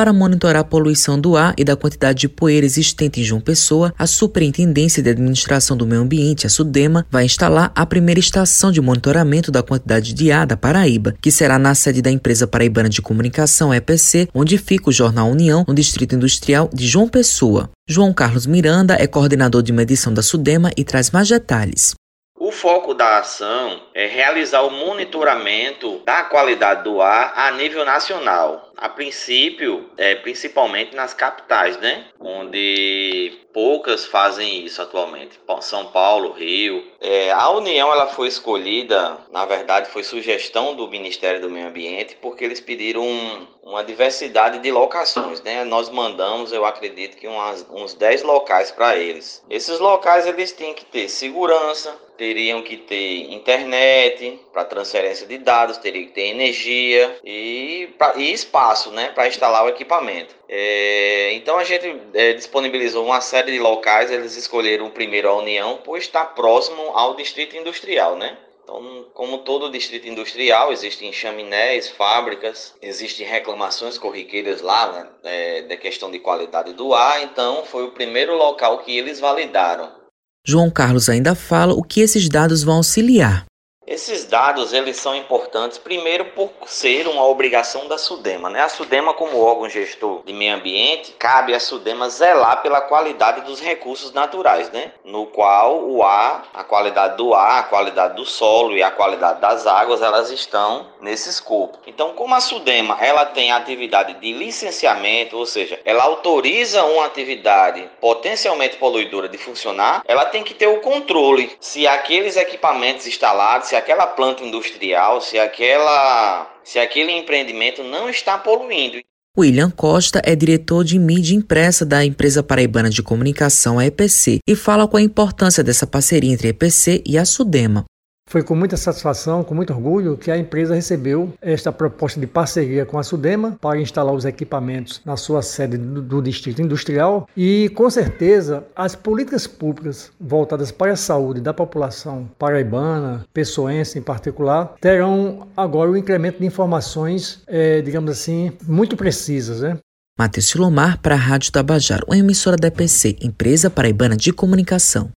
Para monitorar a poluição do ar e da quantidade de poeira existente em João Pessoa, a Superintendência de Administração do Meio Ambiente, a SUDEMA, vai instalar a primeira estação de monitoramento da quantidade de ar da Paraíba, que será na sede da empresa paraibana de comunicação EPC, onde fica o Jornal União, no Distrito Industrial de João Pessoa. João Carlos Miranda é coordenador de medição da SUDEMA e traz mais detalhes. O foco da ação é realizar o monitoramento da qualidade do ar a nível nacional. A princípio, é, principalmente nas capitais, né? Onde poucas fazem isso atualmente. São Paulo, Rio. É, a União ela foi escolhida, na verdade, foi sugestão do Ministério do Meio Ambiente, porque eles pediram um, uma diversidade de locações, né? Nós mandamos, eu acredito que umas, uns 10 locais para eles. Esses locais eles têm que ter segurança, teriam que ter internet para transferência de dados, teriam que ter energia e, pra, e espaço né, para instalar o equipamento. É, então a gente é, disponibilizou uma série de locais, eles escolheram primeiro a União por estar próximo ao distrito industrial, né? Então, como todo distrito industrial, existem chaminés, fábricas, existem reclamações corriqueiras lá né, é, da questão de qualidade do ar, então foi o primeiro local que eles validaram. João Carlos ainda fala o que esses dados vão auxiliar. Esses dados eles são importantes primeiro por ser uma obrigação da Sudema, né? A Sudema como órgão gestor de meio ambiente, cabe à Sudema zelar pela qualidade dos recursos naturais, né? No qual o ar, a qualidade do ar, a qualidade do solo e a qualidade das águas, elas estão nesse escopo. Então, como a Sudema, ela tem atividade de licenciamento, ou seja, ela autoriza uma atividade potencialmente poluidora de funcionar, ela tem que ter o controle se aqueles equipamentos instalados, se aquela planta industrial, se aquela se aquele empreendimento não está poluindo. William Costa é diretor de mídia impressa da empresa paraibana de comunicação, a EPC, e fala com a importância dessa parceria entre a EPC e a Sudema. Foi com muita satisfação, com muito orgulho, que a empresa recebeu esta proposta de parceria com a Sudema para instalar os equipamentos na sua sede do, Distrito Industrial e, com certeza, as políticas públicas voltadas para a saúde da população paraibana, pessoense em particular, terão agora o um incremento de informações, é, digamos assim, muito precisas. Né? Matheus Silomar para a Rádio Tabajaro, uma emissora da EPC, Empresa Paraibana de Comunicação.